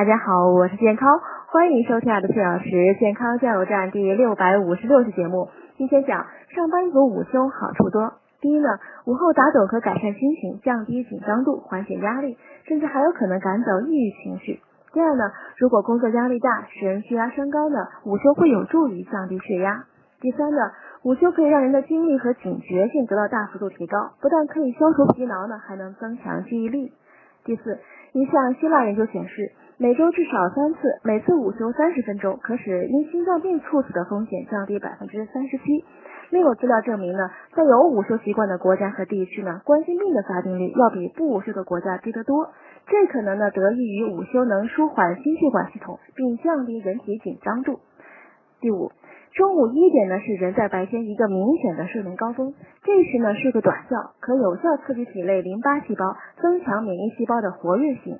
大家好，我是健康，欢迎收听我的四小时健康加油站第六百五十六期节目。今天讲上班族午休好处多。第一呢，午后打盹可改善心情，降低紧张度，缓解压力，甚至还有可能赶走抑郁情绪。第二呢，如果工作压力大，使人血压升高呢，午休会有助于降低血压。第三呢，午休可以让人的精力和警觉性得到大幅度提高，不但可以消除疲劳呢，还能增强记忆力。第四，一项希腊研究显示，每周至少三次，每次午休三十分钟，可使因心脏病猝死的风险降低百分之三十七。另有资料证明呢，在有午休习惯的国家和地区呢，冠心病的发病率要比不午休的国家低得多。这可能呢得益于午休能舒缓心血管系统，并降低人体紧张度。第五。中午一点呢是人在白天一个明显的睡眠高峰，这时呢睡个短觉可有效刺激体内淋巴细胞，增强免疫细胞的活跃性。